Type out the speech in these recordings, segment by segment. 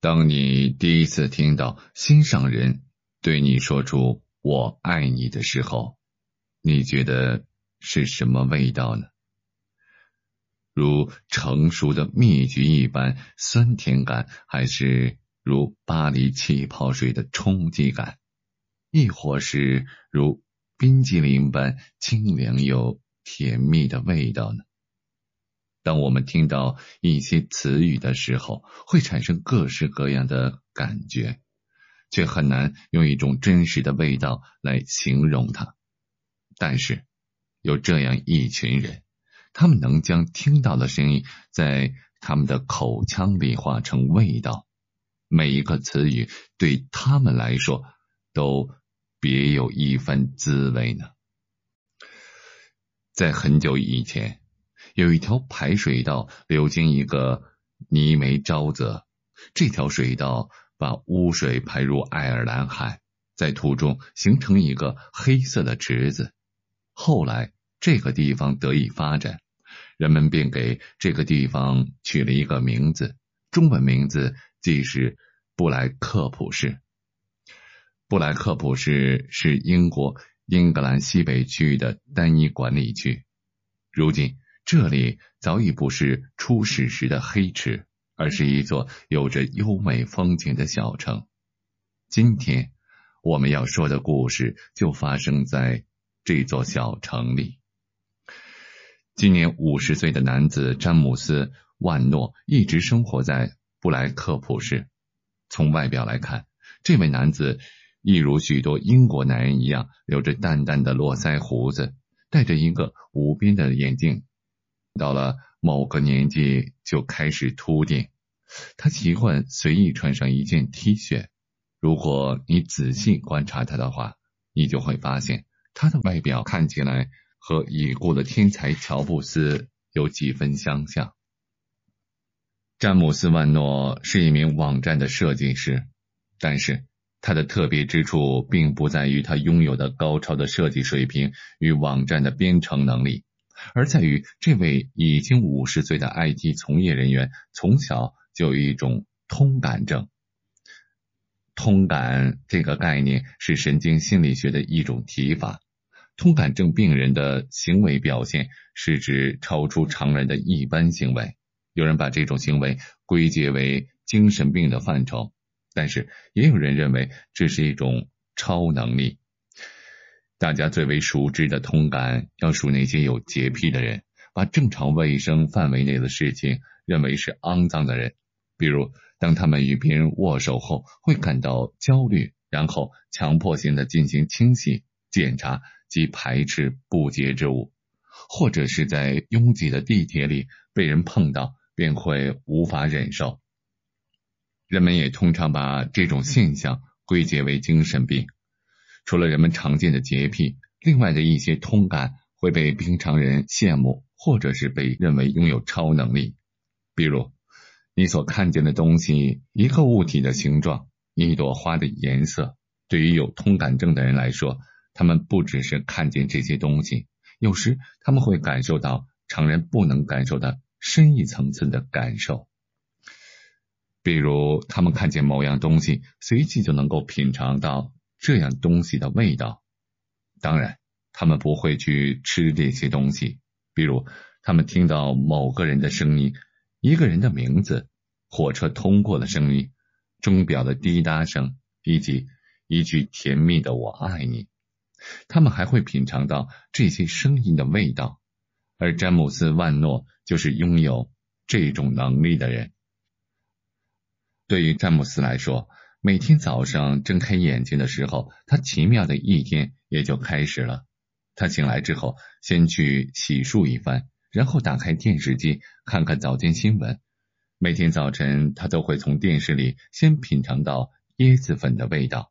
当你第一次听到心上人对你说出“我爱你”的时候，你觉得是什么味道呢？如成熟的蜜橘一般酸甜感，还是如巴黎气泡水的冲击感，亦或是如冰激凌般清凉又甜蜜的味道呢？当我们听到一些词语的时候，会产生各式各样的感觉，却很难用一种真实的味道来形容它。但是，有这样一群人，他们能将听到的声音在他们的口腔里化成味道，每一个词语对他们来说都别有一番滋味呢。在很久以前。有一条排水道流经一个泥煤沼泽，这条水道把污水排入爱尔兰海，在途中形成一个黑色的池子。后来这个地方得以发展，人们便给这个地方取了一个名字，中文名字即是布莱克普市。布莱克普市是英国英格兰西北区域的单一管理区，如今。这里早已不是初始时的黑池，而是一座有着优美风景的小城。今天我们要说的故事就发生在这座小城里。今年五十岁的男子詹姆斯·万诺一直生活在布莱克普市。从外表来看，这位男子一如许多英国男人一样，留着淡淡的络腮胡子，戴着一个无边的眼镜。到了某个年纪就开始秃顶，他习惯随意穿上一件 T 恤。如果你仔细观察他的话，你就会发现他的外表看起来和已故的天才乔布斯有几分相像。詹姆斯·万诺是一名网站的设计师，但是他的特别之处并不在于他拥有的高超的设计水平与网站的编程能力。而在于这位已经五十岁的 IT 从业人员从小就有一种通感症。通感这个概念是神经心理学的一种提法。通感症病人的行为表现是指超出常人的一般行为。有人把这种行为归结为精神病的范畴，但是也有人认为这是一种超能力。大家最为熟知的通感，要数那些有洁癖的人，把正常卫生范围内的事情认为是肮脏的人。比如，当他们与别人握手后，会感到焦虑，然后强迫性的进行清洗、检查及排斥不洁之物；或者是在拥挤的地铁里被人碰到，便会无法忍受。人们也通常把这种现象归结为精神病。除了人们常见的洁癖，另外的一些通感会被平常人羡慕，或者是被认为拥有超能力。比如，你所看见的东西，一个物体的形状，一朵花的颜色，对于有通感症的人来说，他们不只是看见这些东西，有时他们会感受到常人不能感受的深一层次的感受。比如，他们看见某样东西，随即就能够品尝到。这样东西的味道，当然，他们不会去吃这些东西。比如，他们听到某个人的声音，一个人的名字，火车通过的声音，钟表的滴答声，以及一句甜蜜的“我爱你”。他们还会品尝到这些声音的味道。而詹姆斯·万诺就是拥有这种能力的人。对于詹姆斯来说，每天早上睁开眼睛的时候，他奇妙的一天也就开始了。他醒来之后，先去洗漱一番，然后打开电视机看看早间新闻。每天早晨，他都会从电视里先品尝到椰子粉的味道，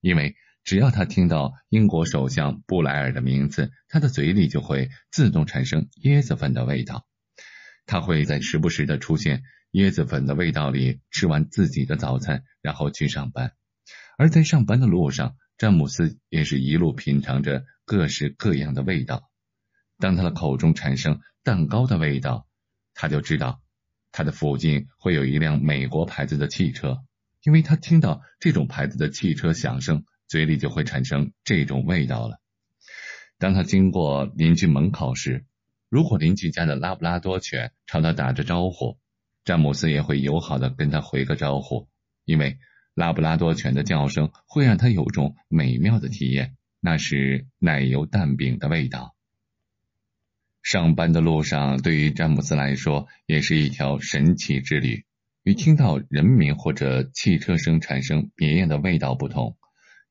因为只要他听到英国首相布莱尔的名字，他的嘴里就会自动产生椰子粉的味道。他会在时不时的出现。椰子粉的味道里吃完自己的早餐，然后去上班。而在上班的路上，詹姆斯也是一路品尝着各式各样的味道。当他的口中产生蛋糕的味道，他就知道他的附近会有一辆美国牌子的汽车，因为他听到这种牌子的汽车响声，嘴里就会产生这种味道了。当他经过邻居门口时，如果邻居家的拉布拉多犬朝他打着招呼，詹姆斯也会友好的跟他回个招呼，因为拉布拉多犬的叫声会让他有种美妙的体验，那是奶油蛋饼的味道。上班的路上，对于詹姆斯来说，也是一条神奇之旅。与听到人名或者汽车声产生别样的味道不同，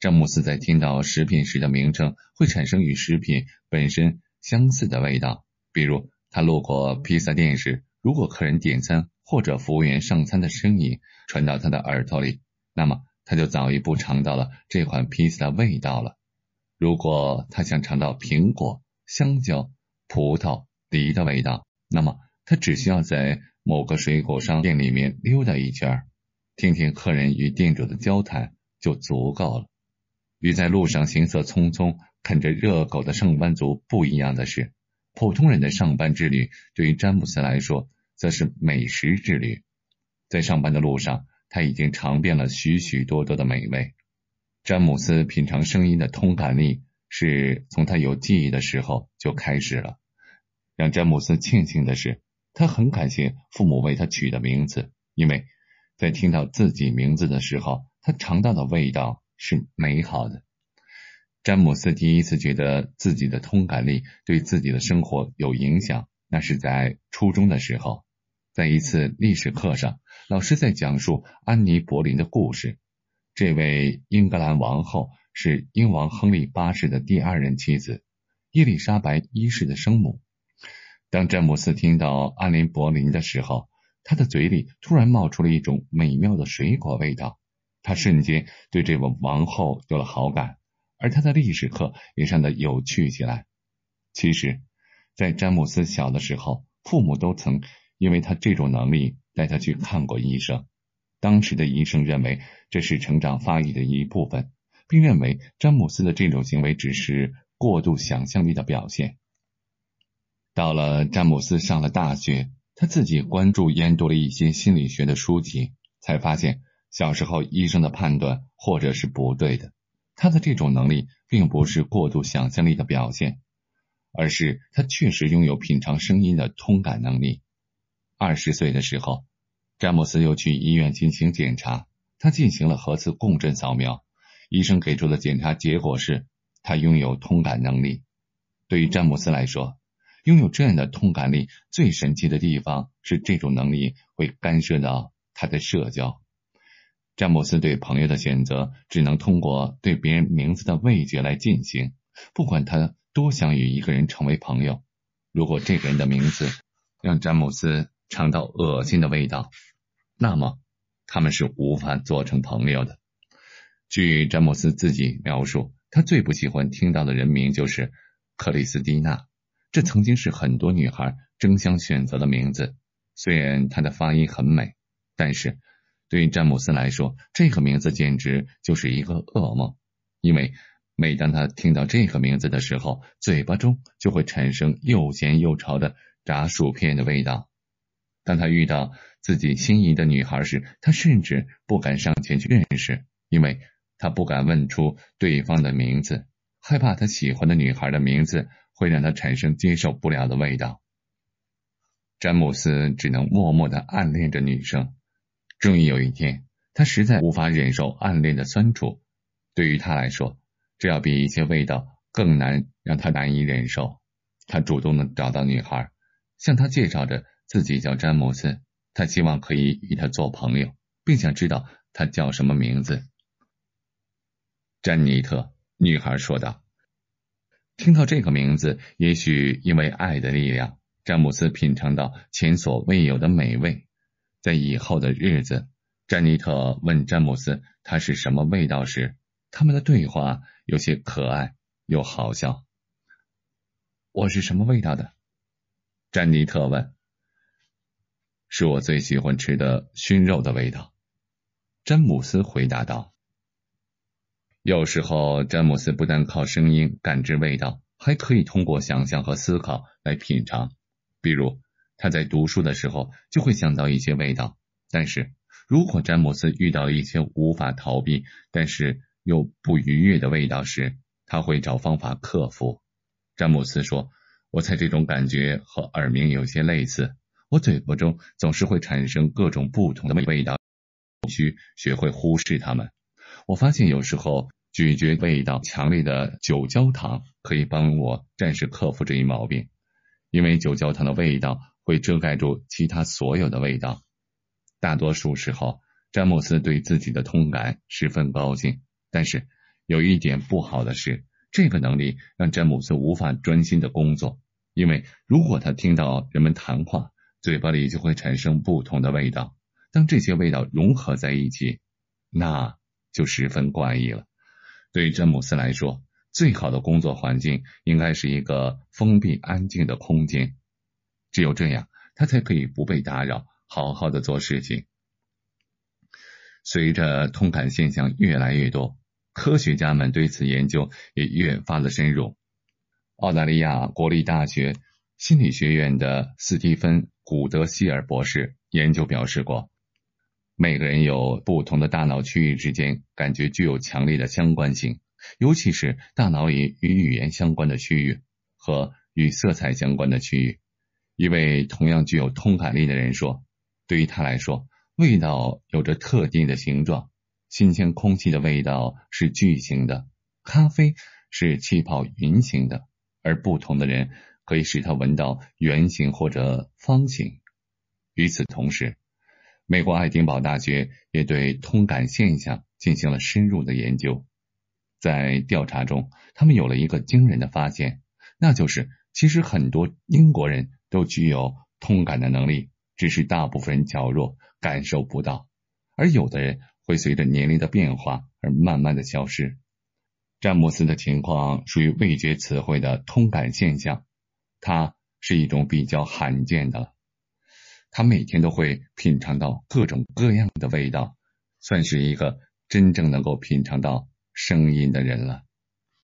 詹姆斯在听到食品时的名称会产生与食品本身相似的味道。比如，他路过披萨店时，如果客人点餐或者服务员上餐的声音传到他的耳朵里，那么他就早一步尝到了这款披萨的味道了。如果他想尝到苹果、香蕉，葡萄、梨的味道，那么他只需要在某个水果商店里面溜达一圈，听听客人与店主的交谈就足够了。与在路上行色匆匆啃着热狗的上班族不一样的是，普通人的上班之旅对于詹姆斯来说，则是美食之旅。在上班的路上，他已经尝遍了许许多多的美味。詹姆斯品尝声音的通感力。是从他有记忆的时候就开始了。让詹姆斯庆幸的是，他很感谢父母为他取的名字，因为在听到自己名字的时候，他尝到的味道是美好的。詹姆斯第一次觉得自己的通感力对自己的生活有影响，那是在初中的时候，在一次历史课上，老师在讲述安妮·柏林的故事。这位英格兰王后。是英王亨利八世的第二任妻子，伊丽莎白一世的生母。当詹姆斯听到安林柏林的时候，他的嘴里突然冒出了一种美妙的水果味道，他瞬间对这位王后有了好感，而他的历史课也上得有趣起来。其实，在詹姆斯小的时候，父母都曾因为他这种能力带他去看过医生，当时的医生认为这是成长发育的一部分。并认为詹姆斯的这种行为只是过度想象力的表现。到了詹姆斯上了大学，他自己关注研读了一些心理学的书籍，才发现小时候医生的判断或者是不对的。他的这种能力并不是过度想象力的表现，而是他确实拥有品尝声音的通感能力。二十岁的时候，詹姆斯又去医院进行检查，他进行了核磁共振扫描。医生给出的检查结果是，他拥有通感能力。对于詹姆斯来说，拥有这样的通感力最神奇的地方是，这种能力会干涉到他的社交。詹姆斯对朋友的选择只能通过对别人名字的味觉来进行，不管他多想与一个人成为朋友。如果这个人的名字让詹姆斯尝到恶心的味道，那么他们是无法做成朋友的。据詹姆斯自己描述，他最不喜欢听到的人名就是克里斯蒂娜。这曾经是很多女孩争相选择的名字。虽然她的发音很美，但是对詹姆斯来说，这个名字简直就是一个噩梦。因为每当他听到这个名字的时候，嘴巴中就会产生又咸又潮的炸薯片的味道。当他遇到自己心仪的女孩时，他甚至不敢上前去认识，因为。他不敢问出对方的名字，害怕他喜欢的女孩的名字会让他产生接受不了的味道。詹姆斯只能默默的暗恋着女生。终于有一天，他实在无法忍受暗恋的酸楚。对于他来说，这要比一切味道更难让他难以忍受。他主动的找到女孩，向她介绍着自己叫詹姆斯，他希望可以与他做朋友，并想知道他叫什么名字。詹妮特，女孩说道。听到这个名字，也许因为爱的力量，詹姆斯品尝到前所未有的美味。在以后的日子，詹妮特问詹姆斯他是什么味道时，他们的对话有些可爱又好笑。我是什么味道的？詹妮特问。是我最喜欢吃的熏肉的味道。詹姆斯回答道。有时候，詹姆斯不但靠声音感知味道，还可以通过想象和思考来品尝。比如，他在读书的时候就会想到一些味道，但是如果詹姆斯遇到一些无法逃避但是又不愉悦的味道时，他会找方法克服。詹姆斯说：“我猜这种感觉和耳鸣有些类似，我嘴巴中总是会产生各种不同的味道，必须学会忽视它们。我发现有时候咀嚼味道强烈的酒焦糖可以帮我暂时克服这一毛病，因为酒焦糖的味道会遮盖住其他所有的味道。大多数时候，詹姆斯对自己的通感十分高兴，但是。”有一点不好的是，这个能力让詹姆斯无法专心的工作，因为如果他听到人们谈话，嘴巴里就会产生不同的味道。当这些味道融合在一起，那就十分怪异了。对詹姆斯来说，最好的工作环境应该是一个封闭、安静的空间，只有这样，他才可以不被打扰，好好的做事情。随着通感现象越来越多。科学家们对此研究也越发的深入。澳大利亚国立大学心理学院的斯蒂芬·古德希尔博士研究表示过，每个人有不同的大脑区域之间感觉具有强烈的相关性，尤其是大脑里与语言相关的区域和与色彩相关的区域。一位同样具有通感力的人说：“对于他来说，味道有着特定的形状。”新鲜空气的味道是矩形的，咖啡是气泡云形的，而不同的人可以使它闻到圆形或者方形。与此同时，美国爱丁堡大学也对通感现象进行了深入的研究。在调查中，他们有了一个惊人的发现，那就是其实很多英国人都具有通感的能力，只是大部分人较弱，感受不到，而有的人。会随着年龄的变化而慢慢的消失。詹姆斯的情况属于味觉词汇的通感现象，它是一种比较罕见的。他每天都会品尝到各种各样的味道，算是一个真正能够品尝到声音的人了。